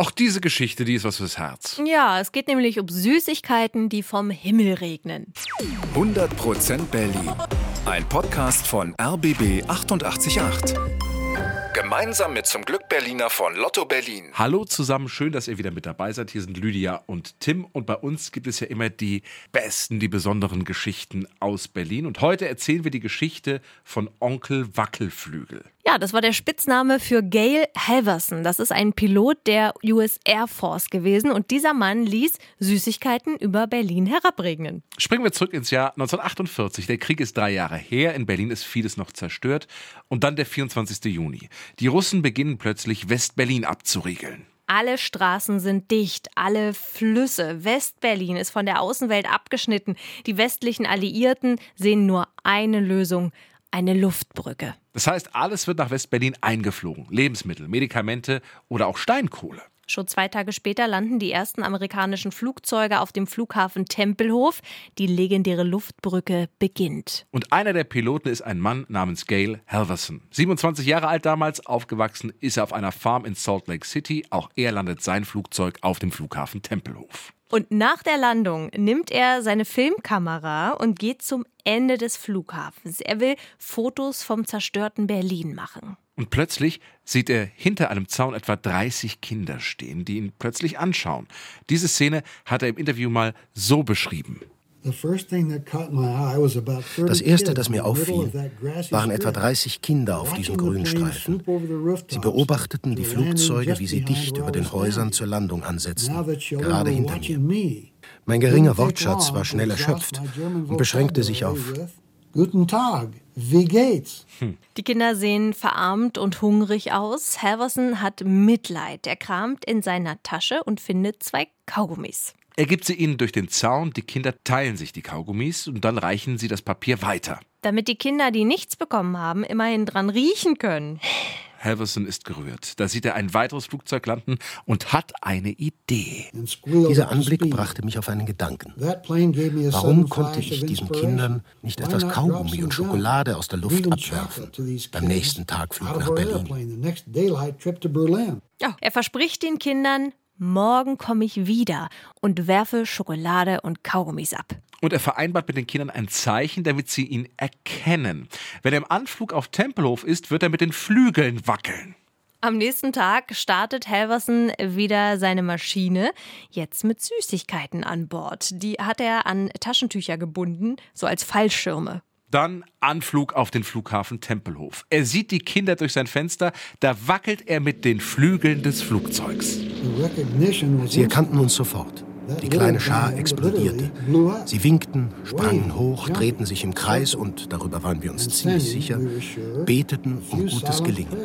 Auch diese Geschichte, die ist was fürs Herz. Ja, es geht nämlich um Süßigkeiten, die vom Himmel regnen. 100% Berlin. Ein Podcast von RBB 888. Gemeinsam mit zum Glück Berliner von Lotto Berlin. Hallo zusammen, schön, dass ihr wieder mit dabei seid. Hier sind Lydia und Tim und bei uns gibt es ja immer die besten, die besonderen Geschichten aus Berlin. Und heute erzählen wir die Geschichte von Onkel Wackelflügel. Ja, das war der Spitzname für Gail Halverson. Das ist ein Pilot der US Air Force gewesen und dieser Mann ließ Süßigkeiten über Berlin herabregnen. Springen wir zurück ins Jahr 1948. Der Krieg ist drei Jahre her. In Berlin ist vieles noch zerstört. Und dann der 24. Juni. Die Russen beginnen plötzlich West-Berlin abzuriegeln. Alle Straßen sind dicht, alle Flüsse. West-Berlin ist von der Außenwelt abgeschnitten. Die westlichen Alliierten sehen nur eine Lösung, eine Luftbrücke. Das heißt, alles wird nach West-Berlin eingeflogen. Lebensmittel, Medikamente oder auch Steinkohle. Schon zwei Tage später landen die ersten amerikanischen Flugzeuge auf dem Flughafen Tempelhof. Die legendäre Luftbrücke beginnt. Und einer der Piloten ist ein Mann namens Gail Halverson. 27 Jahre alt damals, aufgewachsen ist er auf einer Farm in Salt Lake City. Auch er landet sein Flugzeug auf dem Flughafen Tempelhof. Und nach der Landung nimmt er seine Filmkamera und geht zum Ende des Flughafens. Er will Fotos vom zerstörten Berlin machen. Und plötzlich sieht er hinter einem Zaun etwa 30 Kinder stehen, die ihn plötzlich anschauen. Diese Szene hat er im Interview mal so beschrieben. Das erste, das mir auffiel, waren etwa 30 Kinder auf diesem Grünstreifen. Sie beobachteten die Flugzeuge, wie sie dicht über den Häusern zur Landung ansetzten, gerade hinter mir. Mein geringer Wortschatz war schnell erschöpft und beschränkte sich auf Guten Tag, wie geht's? Hm. Die Kinder sehen verarmt und hungrig aus. Halverson hat Mitleid. Er kramt in seiner Tasche und findet zwei Kaugummis. Er gibt sie ihnen durch den Zaun, die Kinder teilen sich die Kaugummis und dann reichen sie das Papier weiter. Damit die Kinder, die nichts bekommen haben, immerhin dran riechen können. Halverson ist gerührt. Da sieht er ein weiteres Flugzeug landen und hat eine Idee. Dieser Anblick brachte mich auf einen Gedanken. Warum konnte ich diesen Kindern nicht etwas Kaugummi und Schokolade aus der Luft abwerfen? Beim nächsten Tagflug nach Berlin. Ja, er verspricht den Kindern, morgen komme ich wieder und werfe Schokolade und Kaugummis ab. Und er vereinbart mit den Kindern ein Zeichen, damit sie ihn erkennen. Wenn er im Anflug auf Tempelhof ist, wird er mit den Flügeln wackeln. Am nächsten Tag startet Halverson wieder seine Maschine, jetzt mit Süßigkeiten an Bord. Die hat er an Taschentücher gebunden, so als Fallschirme. Dann Anflug auf den Flughafen Tempelhof. Er sieht die Kinder durch sein Fenster, da wackelt er mit den Flügeln des Flugzeugs. Sie erkannten uns sofort. Die kleine Schar explodierte. Sie winkten, sprangen hoch, drehten sich im Kreis und, darüber waren wir uns ziemlich sicher, beteten um gutes Gelingen.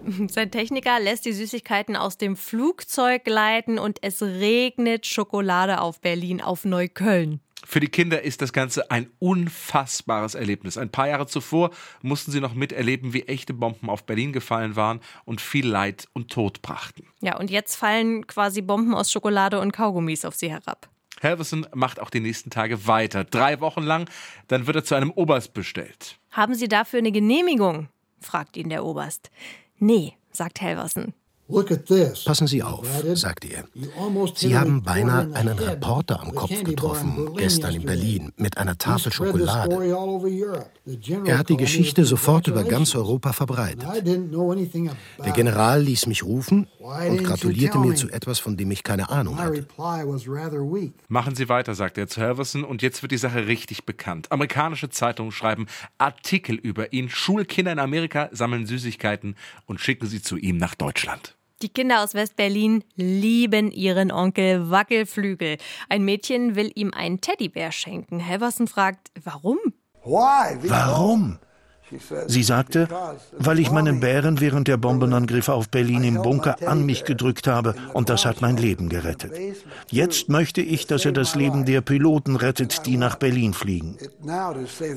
Sein Techniker lässt die Süßigkeiten aus dem Flugzeug gleiten und es regnet Schokolade auf Berlin, auf Neukölln. Für die Kinder ist das Ganze ein unfassbares Erlebnis. Ein paar Jahre zuvor mussten sie noch miterleben, wie echte Bomben auf Berlin gefallen waren und viel Leid und Tod brachten. Ja, und jetzt fallen quasi Bomben aus Schokolade und Kaugummis auf sie herab. Halverson macht auch die nächsten Tage weiter. Drei Wochen lang, dann wird er zu einem Oberst bestellt. Haben Sie dafür eine Genehmigung? fragt ihn der Oberst. Nee, sagt Halverson. Passen Sie auf, sagte er. Sie haben beinahe einen Reporter am Kopf getroffen, gestern in Berlin, mit einer Tafel Schokolade. Er hat die Geschichte sofort über ganz Europa verbreitet. Der General ließ mich rufen und gratulierte mir zu etwas, von dem ich keine Ahnung hatte. Machen Sie weiter, sagt er zu Halverson, und jetzt wird die Sache richtig bekannt. Amerikanische Zeitungen schreiben Artikel über ihn. Schulkinder in Amerika sammeln Süßigkeiten und schicken sie zu ihm nach Deutschland. Die Kinder aus West-Berlin lieben ihren Onkel Wackelflügel. Ein Mädchen will ihm einen Teddybär schenken. Halverson fragt, warum? Warum? Sie sagte, weil ich meinen Bären während der Bombenangriffe auf Berlin im Bunker an mich gedrückt habe und das hat mein Leben gerettet. Jetzt möchte ich, dass er das Leben der Piloten rettet, die nach Berlin fliegen.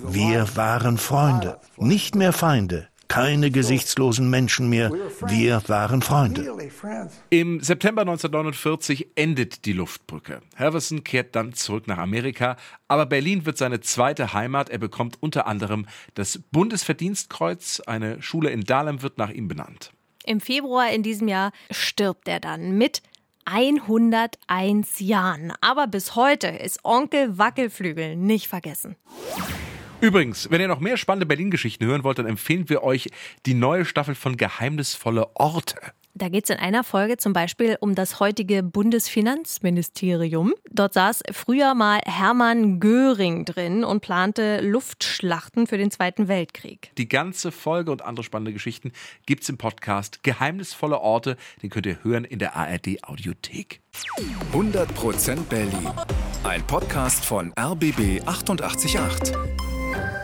Wir waren Freunde, nicht mehr Feinde keine gesichtslosen Menschen mehr. Wir waren Freunde. Im September 1949 endet die Luftbrücke. Halverson kehrt dann zurück nach Amerika, aber Berlin wird seine zweite Heimat. Er bekommt unter anderem das Bundesverdienstkreuz. Eine Schule in Dahlem wird nach ihm benannt. Im Februar in diesem Jahr stirbt er dann mit 101 Jahren. Aber bis heute ist Onkel Wackelflügel nicht vergessen. Übrigens, wenn ihr noch mehr spannende Berlin-Geschichten hören wollt, dann empfehlen wir euch die neue Staffel von Geheimnisvolle Orte. Da geht es in einer Folge zum Beispiel um das heutige Bundesfinanzministerium. Dort saß früher mal Hermann Göring drin und plante Luftschlachten für den Zweiten Weltkrieg. Die ganze Folge und andere spannende Geschichten gibt's im Podcast Geheimnisvolle Orte. Den könnt ihr hören in der ARD Audiothek. 100% Berlin. Ein Podcast von RBB 888.